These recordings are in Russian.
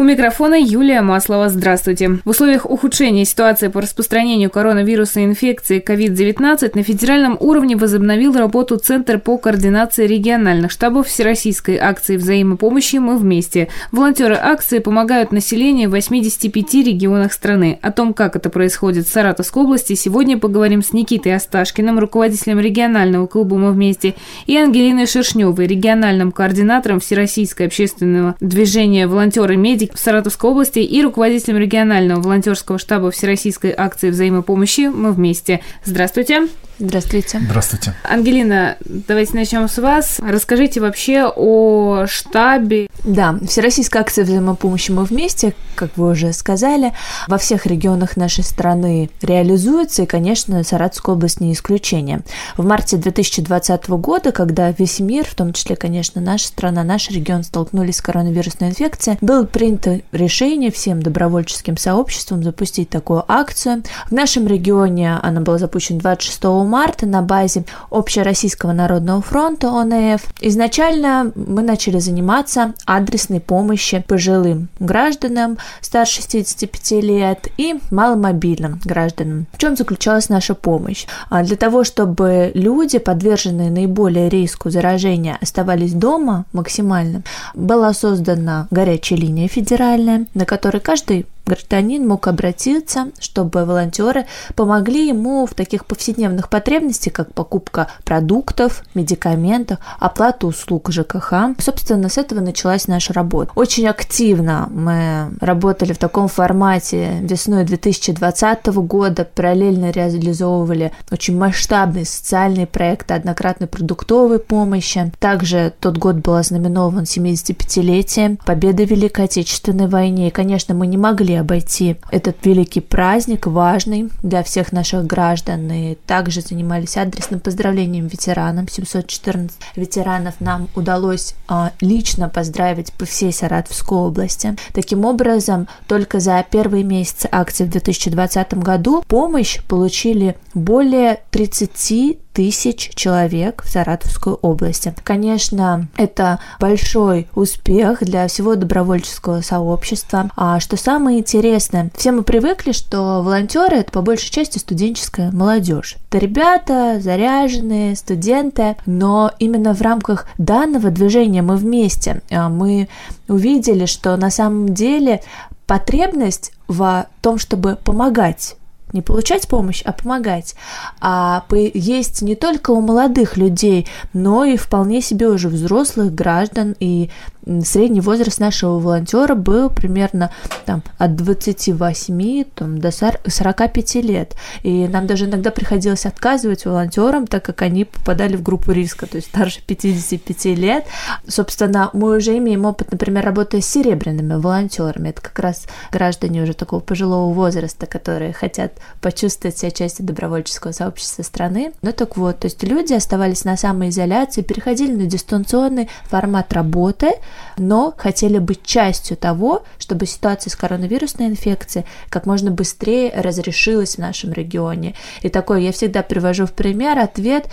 У микрофона Юлия Маслова. Здравствуйте. В условиях ухудшения ситуации по распространению коронавируса инфекции COVID-19 на федеральном уровне возобновил работу Центр по координации региональных штабов Всероссийской акции взаимопомощи «Мы вместе». Волонтеры акции помогают населению в 85 регионах страны. О том, как это происходит в Саратовской области, сегодня поговорим с Никитой Осташкиным, руководителем регионального клуба «Мы вместе», и Ангелиной Шершневой, региональным координатором Всероссийского общественного движения «Волонтеры-медики» в Саратовской области и руководителем регионального волонтерского штаба Всероссийской акции взаимопомощи «Мы вместе». Здравствуйте. Здравствуйте. Здравствуйте. Ангелина, давайте начнем с вас. Расскажите вообще о штабе. Да, Всероссийская акция взаимопомощи «Мы вместе», как вы уже сказали, во всех регионах нашей страны реализуется, и, конечно, Саратовская область не исключение. В марте 2020 года, когда весь мир, в том числе, конечно, наша страна, наш регион столкнулись с коронавирусной инфекцией, было принято решение всем добровольческим сообществам запустить такую акцию. В нашем регионе она была запущена 26 марта на базе Общероссийского народного фронта ОНФ. Изначально мы начали заниматься адресной помощи пожилым гражданам старше 65 лет и маломобильным гражданам. В чем заключалась наша помощь? А для того, чтобы люди, подверженные наиболее риску заражения, оставались дома максимально, была создана горячая линия федеральная, на которой каждый гражданин мог обратиться, чтобы волонтеры помогли ему в таких повседневных потребностях, как покупка продуктов, медикаментов, оплата услуг ЖКХ. Собственно, с этого началась наша работа. Очень активно мы работали в таком формате весной 2020 года, параллельно реализовывали очень масштабные социальные проекты однократной продуктовой помощи. Также тот год был ознаменован 75-летием победы в Великой Отечественной войне. И, конечно, мы не могли обойти этот великий праздник, важный для всех наших граждан. И также занимались адресным поздравлением ветеранам. 714 ветеранов нам удалось а, лично поздравить по всей Саратовской области. Таким образом, только за первые месяцы акции в 2020 году помощь получили более 30 тысяч человек в Саратовской области. Конечно, это большой успех для всего добровольческого сообщества. А что самое интересное, все мы привыкли, что волонтеры это по большей части студенческая молодежь. Это ребята заряженные, студенты, но именно в рамках данного движения мы вместе, а, мы увидели, что на самом деле потребность в том, чтобы помогать не получать помощь, а помогать. А есть не только у молодых людей, но и вполне себе уже взрослых граждан и средний возраст нашего волонтера был примерно там, от 28 там, до 45 лет. И нам даже иногда приходилось отказывать волонтерам, так как они попадали в группу риска, то есть старше 55 лет. Собственно, мы уже имеем опыт, например, работы с серебряными волонтерами. Это как раз граждане уже такого пожилого возраста, которые хотят почувствовать себя частью добровольческого сообщества страны. Ну так вот, то есть люди оставались на самоизоляции, переходили на дистанционный формат работы, но хотели быть частью того, чтобы ситуация с коронавирусной инфекцией как можно быстрее разрешилась в нашем регионе. И такой я всегда привожу в пример ответ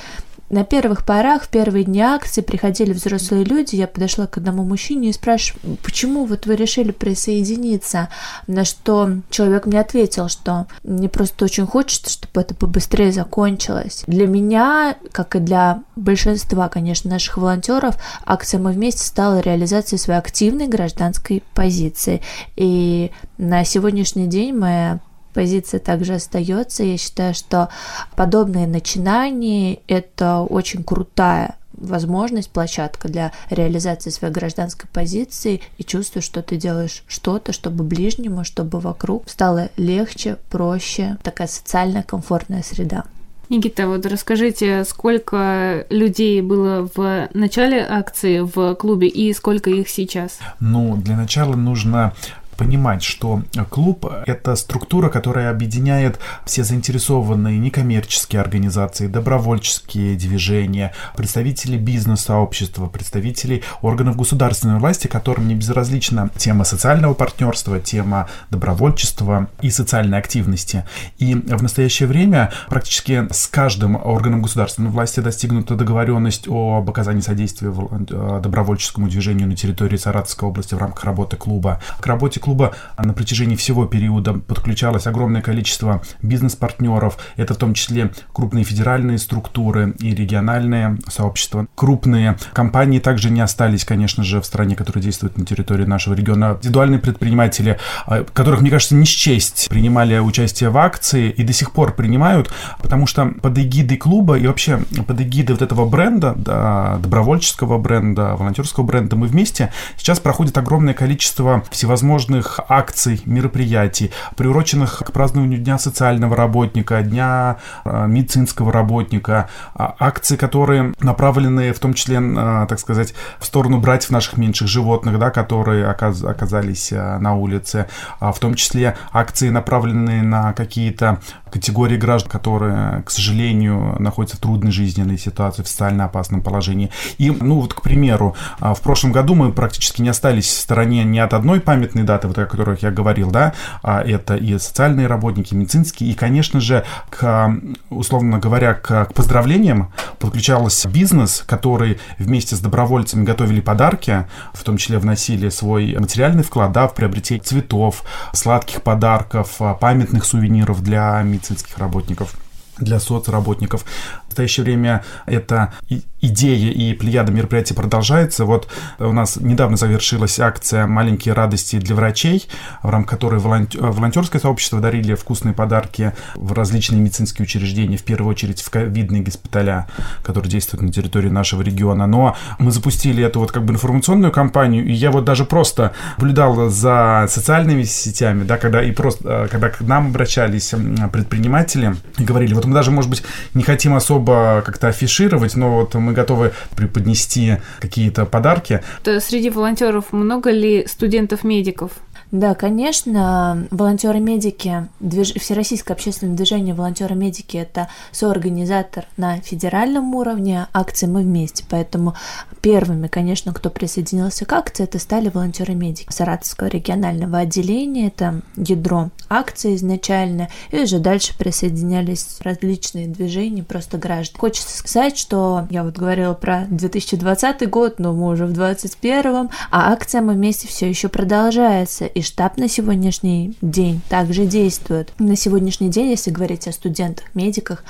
на первых порах, в первые дни акции приходили взрослые люди, я подошла к одному мужчине и спрашиваю, почему вот вы решили присоединиться? На что человек мне ответил, что мне просто очень хочется, чтобы это побыстрее закончилось. Для меня, как и для большинства, конечно, наших волонтеров, акция «Мы вместе» стала реализацией своей активной гражданской позиции. И на сегодняшний день моя позиция также остается. Я считаю, что подобные начинания – это очень крутая возможность, площадка для реализации своей гражданской позиции и чувствую, что ты делаешь что-то, чтобы ближнему, чтобы вокруг стало легче, проще, такая социально комфортная среда. Никита, вот расскажите, сколько людей было в начале акции в клубе и сколько их сейчас? Ну, для начала нужно понимать, что клуб — это структура, которая объединяет все заинтересованные некоммерческие организации, добровольческие движения, представители бизнес-сообщества, представители органов государственной власти, которым не безразлична тема социального партнерства, тема добровольчества и социальной активности. И в настоящее время практически с каждым органом государственной власти достигнута договоренность об оказании содействия э, добровольческому движению на территории Саратовской области в рамках работы клуба. К работе клуба на протяжении всего периода подключалось огромное количество бизнес-партнеров. Это в том числе крупные федеральные структуры и региональные сообщества. Крупные компании также не остались, конечно же, в стране, которые действуют на территории нашего региона. Индивидуальные предприниматели, а, которых, мне кажется, не счесть, принимали участие в акции и до сих пор принимают, потому что под эгидой клуба и вообще под эгидой вот этого бренда, да, добровольческого бренда, волонтерского бренда мы вместе, сейчас проходит огромное количество всевозможных акций, мероприятий, приуроченных к празднованию Дня социального работника, Дня а, медицинского работника, а, акции, которые направлены в том числе, так сказать, в сторону братьев наших меньших животных, да, которые оказались на улице, в том числе акции, направленные на какие-то категории граждан, которые, к сожалению, находятся в трудной жизненной ситуации, в социально опасном положении. И, ну вот, к примеру, а, в прошлом году мы практически не остались в стороне ни от одной памятной даты, вот о которых я говорил, да, а это и социальные работники, и медицинские, и, конечно же, к, условно говоря, к, к поздравлениям подключался бизнес, который вместе с добровольцами готовили подарки, в том числе вносили свой материальный вклад, да, в приобретение цветов, сладких подарков, а, памятных сувениров для медицинских работников для соцработников. Настоящее время эта идея и плеяда мероприятий продолжается. Вот у нас недавно завершилась акция «Маленькие радости для врачей», в рамках которой волонтерское сообщество дарили вкусные подарки в различные медицинские учреждения, в первую очередь в ковидные госпиталя, которые действуют на территории нашего региона. Но мы запустили эту вот как бы информационную кампанию, и я вот даже просто наблюдал за социальными сетями, да, когда и просто, когда к нам обращались предприниматели и говорили, вот мы даже, может быть, не хотим особо как-то афишировать, но вот готовы преподнести какие-то подарки. То среди волонтеров много ли студентов-медиков? Да, конечно, волонтеры-медики, движ... Всероссийское общественное движение волонтеры-медики – это соорганизатор на федеральном уровне акции «Мы вместе», поэтому первыми, конечно, кто присоединился к акции, это стали волонтеры-медики Саратовского регионального отделения, это ядро акции изначально, и уже дальше присоединялись различные движения, просто граждан. Хочется сказать, что я вот говорила про 2020 год, но мы уже в 2021, а акция «Мы вместе» все еще продолжается, и штаб на сегодняшний день также действует. На сегодняшний день, если говорить о студентах, медиках,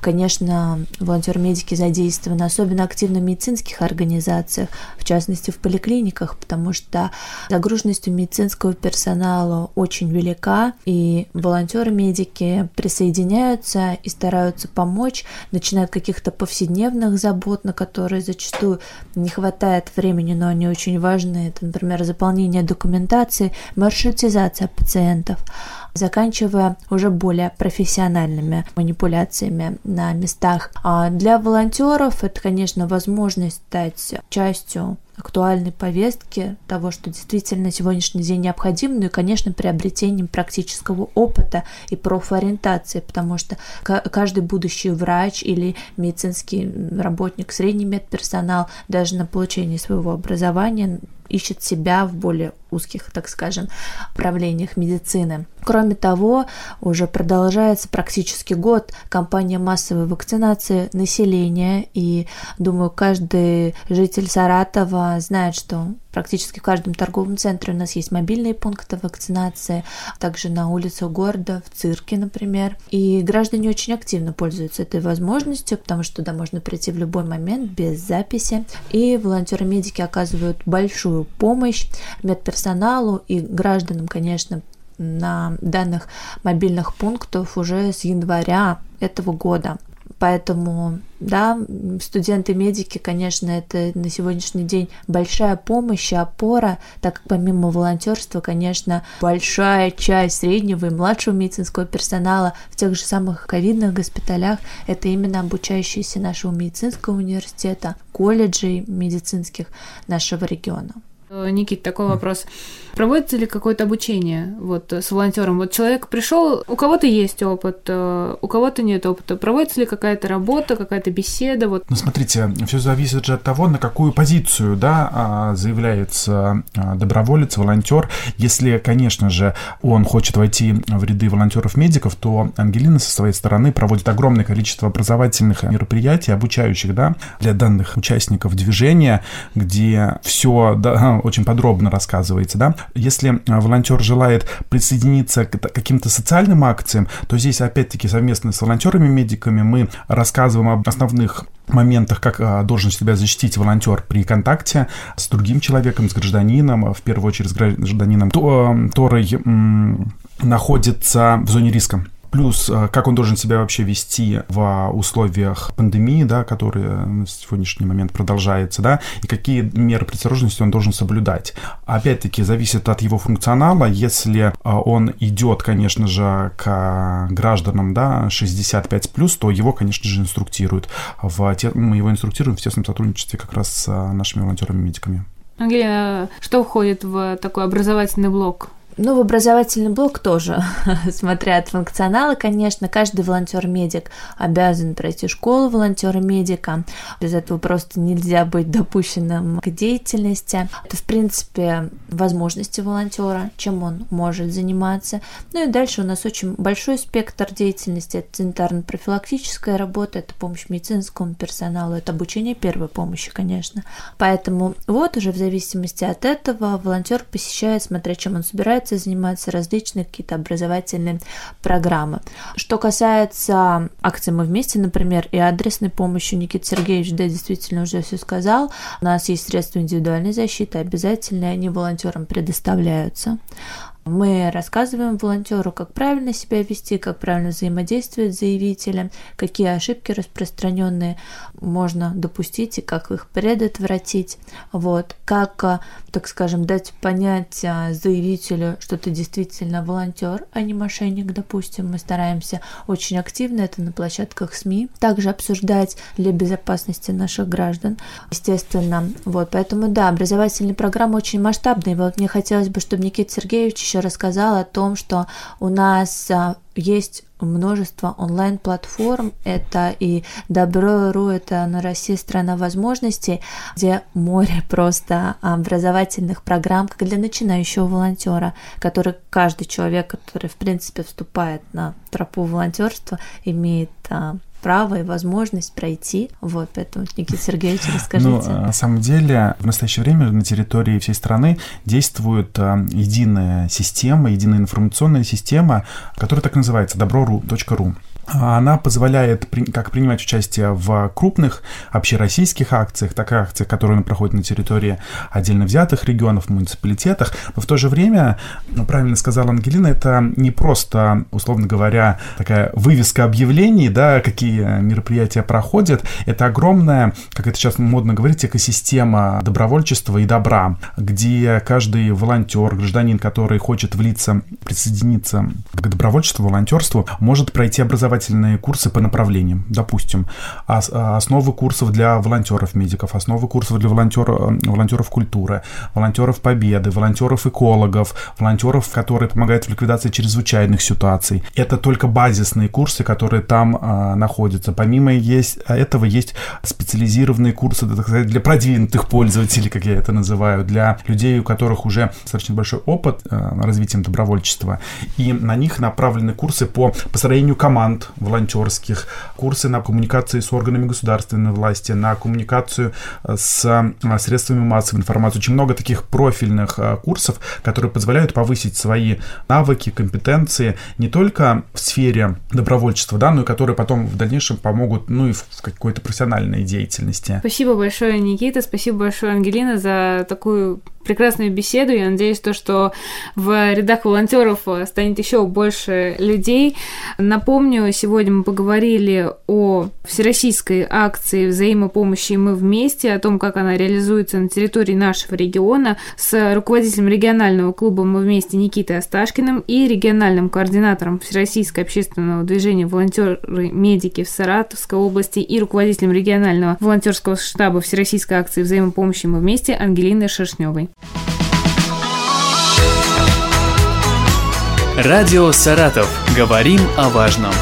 конечно, волонтеры-медики задействованы особенно активно в медицинских организациях, в частности в поликлиниках, потому что загруженность у медицинского персонала очень велика, и волонтеры-медики присоединяются и стараются помочь, начинают каких-то повседневных забот, на которые зачастую не хватает времени, но они очень важны. Это, например, заполнение документации, маршрутизация пациентов, заканчивая уже более профессиональными манипуляциями на местах. А для волонтеров это, конечно, возможность стать частью актуальной повестки того, что действительно сегодняшний день необходимо, ну и, конечно, приобретением практического опыта и профориентации, потому что каждый будущий врач или медицинский работник, средний медперсонал даже на получении своего образования ищет себя в более узких, так скажем, правлениях медицины. Кроме того, уже продолжается практически год кампания массовой вакцинации населения, и, думаю, каждый житель Саратова знает, что практически в каждом торговом центре у нас есть мобильные пункты вакцинации, также на улицах города, в цирке, например. И граждане очень активно пользуются этой возможностью, потому что туда можно прийти в любой момент без записи. И волонтеры-медики оказывают большую помощь медперсоналу и гражданам, конечно, на данных мобильных пунктов уже с января этого года. Поэтому, да, студенты-медики, конечно, это на сегодняшний день большая помощь и опора, так как помимо волонтерства, конечно, большая часть среднего и младшего медицинского персонала в тех же самых ковидных госпиталях это именно обучающиеся нашего медицинского университета, колледжей медицинских нашего региона. Никит, такой вопрос. Проводится ли какое-то обучение вот с волонтером? Вот человек пришел, у кого-то есть опыт, э, у кого-то нет опыта. Проводится ли какая-то работа, какая-то беседа? Вот. Ну, смотрите, все зависит же от того, на какую позицию да, а, заявляется а, доброволец, волонтер. Если, конечно же, он хочет войти в ряды волонтеров-медиков, то Ангелина со своей стороны проводит огромное количество образовательных мероприятий, обучающих да, для данных участников движения, где все да, очень подробно рассказывается. Да. Если а, волонтер желает присоединиться к каким-то социальным акциям, то здесь опять-таки совместно с волонтерами-медиками мы рассказываем об основных моментах, как а, должен себя защитить волонтер при контакте с другим человеком, с гражданином, в первую очередь с гражданином, который находится в зоне риска. Плюс, э, как он должен себя вообще вести в условиях пандемии, да, которая на сегодняшний момент продолжается, да, и какие меры предосторожности он должен соблюдать. Опять-таки, зависит от его функционала. Если э, он идет, конечно же, к гражданам, да, 65+, то его, конечно же, инструктируют. В те, мы его инструктируем в тесном сотрудничестве как раз с э, нашими волонтерами-медиками. Ангелина, что входит в такой образовательный блок ну, в образовательный блок тоже, смотря от функционала, конечно, каждый волонтер-медик обязан пройти школу волонтера-медика. Без этого просто нельзя быть допущенным к деятельности. Это, в принципе, возможности волонтера, чем он может заниматься. Ну и дальше у нас очень большой спектр деятельности. Это санитарно-профилактическая работа, это помощь медицинскому персоналу, это обучение первой помощи, конечно. Поэтому вот уже в зависимости от этого волонтер посещает, смотря чем он собирается, собирается заниматься различные какие-то образовательные программы. Что касается акций «Мы вместе», например, и адресной помощи, Никита Сергеевич, да, действительно уже все сказал, у нас есть средства индивидуальной защиты, обязательно они волонтерам предоставляются. Мы рассказываем волонтеру, как правильно себя вести, как правильно взаимодействовать с заявителем, какие ошибки распространенные можно допустить и как их предотвратить. Вот. Как, а, так скажем, дать понять а, заявителю, что ты действительно волонтер, а не мошенник, допустим. Мы стараемся очень активно это на площадках СМИ также обсуждать для безопасности наших граждан. Естественно, вот. Поэтому, да, образовательные программы очень масштабные. Вот мне хотелось бы, чтобы Никита Сергеевич еще рассказал о том, что у нас а, есть множество онлайн-платформ. Это и Добро.ру, это на России страна возможностей, где море просто образовательных программ, как для начинающего волонтера, который каждый человек, который, в принципе, вступает на тропу волонтерства, имеет а, право и возможность пройти. Вот, поэтому, Никита Сергеевич, ну, расскажите. Ну, на самом деле, в настоящее время на территории всей страны действует а, единая система, единая информационная система, которая так называется добро.ру. Она позволяет как принимать участие в крупных общероссийских акциях, так и акциях, которые проходят на территории отдельно взятых регионов, муниципалитетах. Но в то же время, ну, правильно сказала Ангелина, это не просто, условно говоря, такая вывеска объявлений, да, какие мероприятия проходят. Это огромная, как это сейчас модно говорить, экосистема добровольчества и добра, где каждый волонтер, гражданин, который хочет влиться, присоединиться к добровольчеству, волонтерству, может пройти образование образовательные курсы по направлениям, допустим, основы курсов для волонтеров-медиков, основы курсов для волонтер, волонтеров культуры, волонтеров победы, волонтеров-экологов, волонтеров, которые помогают в ликвидации чрезвычайных ситуаций. Это только базисные курсы, которые там а, находятся. Помимо есть, этого есть специализированные курсы так сказать, для продвинутых пользователей, как я это называю, для людей, у которых уже достаточно большой опыт а, развитием добровольчества. И на них направлены курсы по построению команд, команд волонтерских, курсы на коммуникации с органами государственной власти, на коммуникацию э, с э, средствами массовой информации. Очень много таких профильных э, курсов, которые позволяют повысить свои навыки, компетенции не только в сфере добровольчества, да, но и которые потом в дальнейшем помогут, ну и в какой-то профессиональной деятельности. Спасибо большое, Никита, спасибо большое, Ангелина, за такую прекрасную беседу. Я надеюсь, то, что в рядах волонтеров станет еще больше людей. Напомню, Сегодня мы поговорили о всероссийской акции взаимопомощи «Мы вместе», о том, как она реализуется на территории нашего региона, с руководителем регионального клуба «Мы вместе» Никитой Осташкиным и региональным координатором Всероссийского общественного движения «Волонтеры-медики» в Саратовской области и руководителем регионального волонтерского штаба Всероссийской акции взаимопомощи «Мы вместе» Ангелиной Шершневой. Радио «Саратов». Говорим о важном.